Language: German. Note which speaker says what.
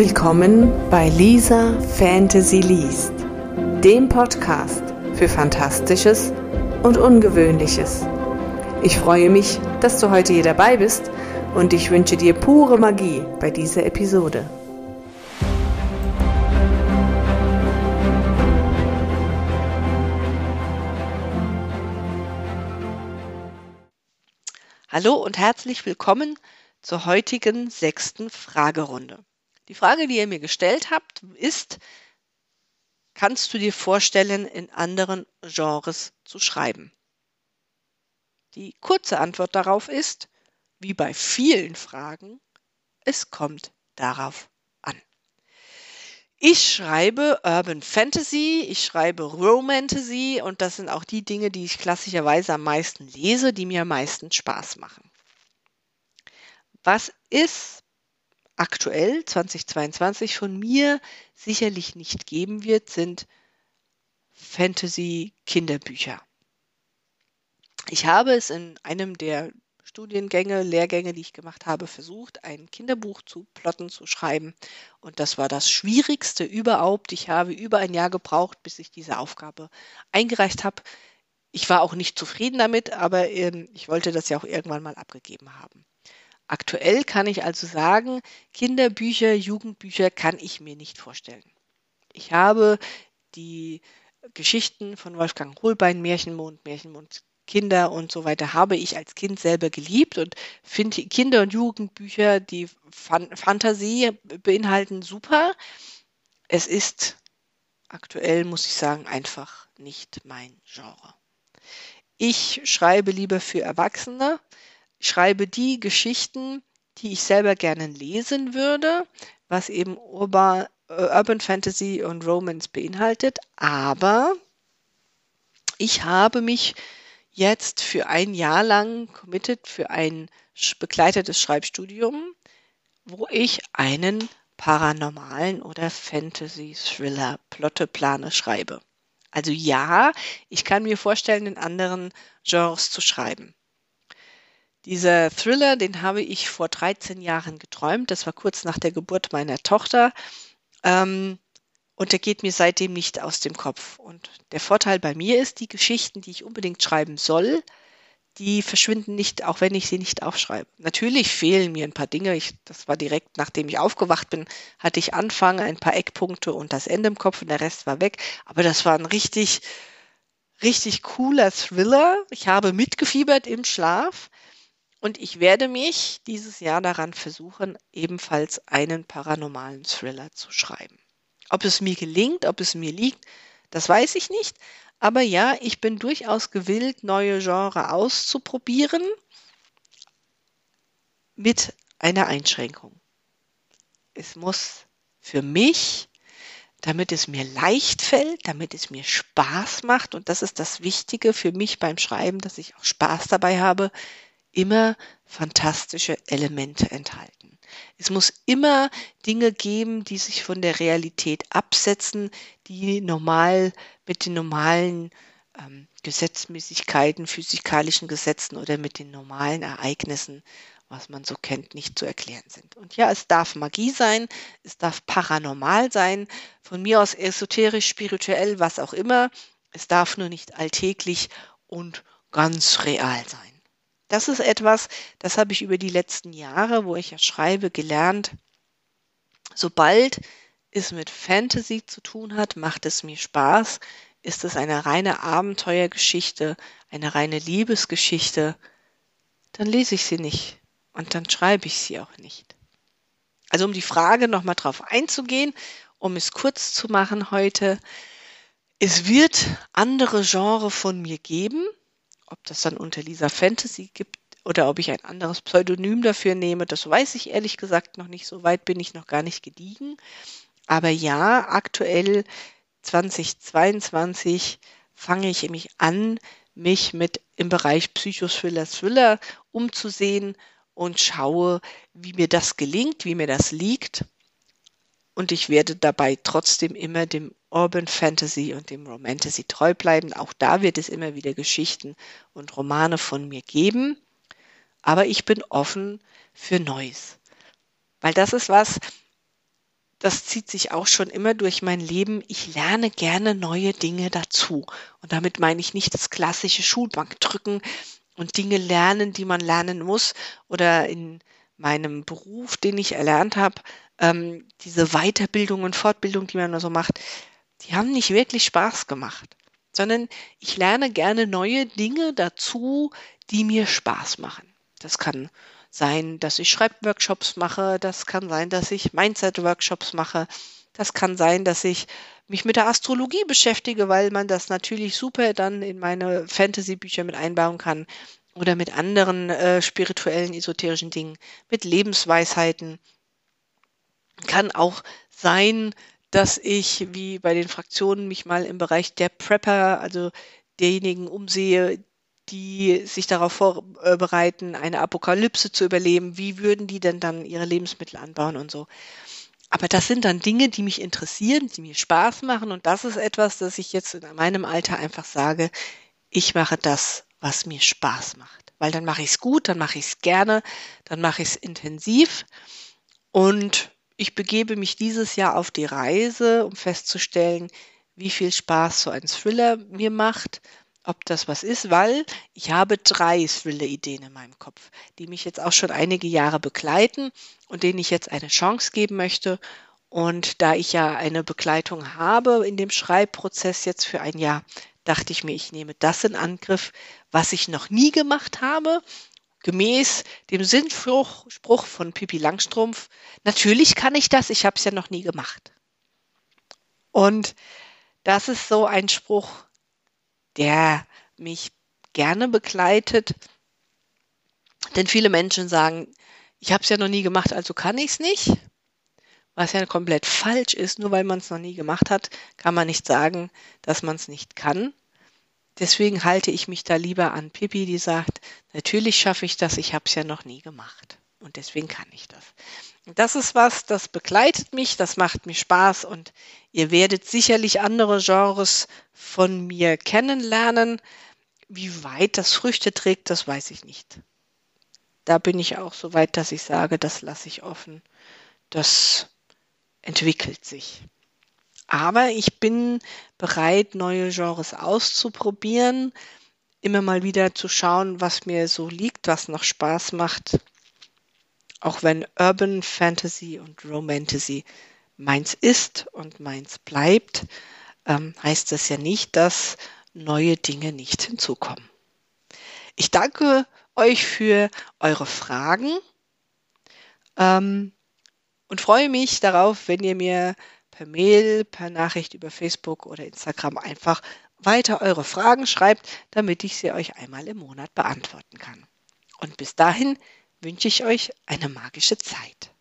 Speaker 1: Willkommen bei Lisa Fantasy Liest, dem Podcast für Fantastisches und Ungewöhnliches. Ich freue mich, dass du heute hier dabei bist und ich wünsche dir pure Magie bei dieser Episode.
Speaker 2: Hallo und herzlich willkommen zur heutigen sechsten Fragerunde. Die Frage, die ihr mir gestellt habt, ist, kannst du dir vorstellen, in anderen Genres zu schreiben? Die kurze Antwort darauf ist, wie bei vielen Fragen, es kommt darauf an. Ich schreibe Urban Fantasy, ich schreibe Romantasy und das sind auch die Dinge, die ich klassischerweise am meisten lese, die mir am meisten Spaß machen. Was ist aktuell 2022 von mir sicherlich nicht geben wird, sind Fantasy-Kinderbücher. Ich habe es in einem der Studiengänge, Lehrgänge, die ich gemacht habe, versucht, ein Kinderbuch zu plotten, zu schreiben. Und das war das Schwierigste überhaupt. Ich habe über ein Jahr gebraucht, bis ich diese Aufgabe eingereicht habe. Ich war auch nicht zufrieden damit, aber äh, ich wollte das ja auch irgendwann mal abgegeben haben. Aktuell kann ich also sagen, Kinderbücher, Jugendbücher kann ich mir nicht vorstellen. Ich habe die Geschichten von Wolfgang Hohlbein, Märchenmond, Märchenmond Kinder und so weiter habe ich als Kind selber geliebt und finde Kinder- und Jugendbücher, die Fan Fantasie beinhalten, super. Es ist aktuell, muss ich sagen, einfach nicht mein Genre. Ich schreibe lieber für Erwachsene schreibe die Geschichten, die ich selber gerne lesen würde, was eben Urban, äh, Urban Fantasy und Romance beinhaltet. Aber ich habe mich jetzt für ein Jahr lang committed für ein begleitetes Schreibstudium, wo ich einen paranormalen oder Fantasy-Thriller-Plotte-Plane schreibe. Also ja, ich kann mir vorstellen, in anderen Genres zu schreiben. Dieser Thriller, den habe ich vor 13 Jahren geträumt. Das war kurz nach der Geburt meiner Tochter. Ähm, und der geht mir seitdem nicht aus dem Kopf. Und der Vorteil bei mir ist, die Geschichten, die ich unbedingt schreiben soll, die verschwinden nicht, auch wenn ich sie nicht aufschreibe. Natürlich fehlen mir ein paar Dinge. Ich, das war direkt, nachdem ich aufgewacht bin, hatte ich Anfang, ein paar Eckpunkte und das Ende im Kopf und der Rest war weg. Aber das war ein richtig, richtig cooler Thriller. Ich habe mitgefiebert im Schlaf. Und ich werde mich dieses Jahr daran versuchen, ebenfalls einen paranormalen Thriller zu schreiben. Ob es mir gelingt, ob es mir liegt, das weiß ich nicht. Aber ja, ich bin durchaus gewillt, neue Genre auszuprobieren mit einer Einschränkung. Es muss für mich, damit es mir leicht fällt, damit es mir Spaß macht, und das ist das Wichtige für mich beim Schreiben, dass ich auch Spaß dabei habe, immer fantastische Elemente enthalten. Es muss immer Dinge geben, die sich von der Realität absetzen, die normal mit den normalen ähm, Gesetzmäßigkeiten, physikalischen Gesetzen oder mit den normalen Ereignissen, was man so kennt, nicht zu erklären sind. Und ja, es darf Magie sein, es darf paranormal sein, von mir aus esoterisch, spirituell, was auch immer. Es darf nur nicht alltäglich und ganz real sein. Das ist etwas, das habe ich über die letzten Jahre, wo ich ja schreibe, gelernt. Sobald es mit Fantasy zu tun hat, macht es mir Spaß. Ist es eine reine Abenteuergeschichte, eine reine Liebesgeschichte, dann lese ich sie nicht und dann schreibe ich sie auch nicht. Also um die Frage nochmal drauf einzugehen, um es kurz zu machen heute, es wird andere Genre von mir geben, ob das dann unter Lisa Fantasy gibt oder ob ich ein anderes Pseudonym dafür nehme, das weiß ich ehrlich gesagt noch nicht. So weit bin ich noch gar nicht gediegen. Aber ja, aktuell 2022 fange ich mich an, mich mit im Bereich Psychothriller, Thriller umzusehen und schaue, wie mir das gelingt, wie mir das liegt. Und ich werde dabei trotzdem immer dem Urban Fantasy und dem Romantasy treu bleiben. Auch da wird es immer wieder Geschichten und Romane von mir geben. Aber ich bin offen für Neues. Weil das ist was, das zieht sich auch schon immer durch mein Leben. Ich lerne gerne neue Dinge dazu. Und damit meine ich nicht das klassische Schulbankdrücken und Dinge lernen, die man lernen muss. Oder in meinem Beruf, den ich erlernt habe, ähm, diese Weiterbildung und Fortbildung, die man so macht, die haben nicht wirklich Spaß gemacht. Sondern ich lerne gerne neue Dinge dazu, die mir Spaß machen. Das kann sein, dass ich Schreibworkshops mache, das kann sein, dass ich Mindset-Workshops mache, das kann sein, dass ich mich mit der Astrologie beschäftige, weil man das natürlich super dann in meine Fantasy-Bücher mit einbauen kann oder mit anderen äh, spirituellen, esoterischen Dingen, mit Lebensweisheiten. Kann auch sein, dass ich, wie bei den Fraktionen, mich mal im Bereich der Prepper, also derjenigen umsehe, die sich darauf vorbereiten, eine Apokalypse zu überleben. Wie würden die denn dann ihre Lebensmittel anbauen und so? Aber das sind dann Dinge, die mich interessieren, die mir Spaß machen. Und das ist etwas, das ich jetzt in meinem Alter einfach sage, ich mache das, was mir Spaß macht. Weil dann mache ich es gut, dann mache ich es gerne, dann mache ich es intensiv. Und ich begebe mich dieses Jahr auf die Reise, um festzustellen, wie viel Spaß so ein Thriller mir macht, ob das was ist, weil ich habe drei Thriller-Ideen in meinem Kopf, die mich jetzt auch schon einige Jahre begleiten und denen ich jetzt eine Chance geben möchte. Und da ich ja eine Begleitung habe in dem Schreibprozess jetzt für ein Jahr, dachte ich mir, ich nehme das in Angriff, was ich noch nie gemacht habe, gemäß dem Sinnspruch Spruch von Pippi Langstrumpf. Natürlich kann ich das, ich habe es ja noch nie gemacht. Und das ist so ein Spruch, der mich gerne begleitet. Denn viele Menschen sagen, ich habe es ja noch nie gemacht, also kann ich es nicht. Was ja komplett falsch ist, nur weil man es noch nie gemacht hat, kann man nicht sagen, dass man es nicht kann. Deswegen halte ich mich da lieber an Pippi, die sagt, natürlich schaffe ich das, ich habe es ja noch nie gemacht. Und deswegen kann ich das. Das ist was, das begleitet mich, das macht mir Spaß und ihr werdet sicherlich andere Genres von mir kennenlernen. Wie weit das Früchte trägt, das weiß ich nicht. Da bin ich auch so weit, dass ich sage, das lasse ich offen. Das entwickelt sich. Aber ich bin bereit, neue Genres auszuprobieren, immer mal wieder zu schauen, was mir so liegt, was noch Spaß macht auch wenn Urban Fantasy und Romantasy meins ist und meins bleibt, ähm, heißt das ja nicht, dass neue Dinge nicht hinzukommen. Ich danke euch für eure Fragen ähm, und freue mich darauf, wenn ihr mir per Mail, per Nachricht über Facebook oder Instagram einfach weiter eure Fragen schreibt, damit ich sie euch einmal im Monat beantworten kann. Und bis dahin wünsche ich euch eine magische Zeit.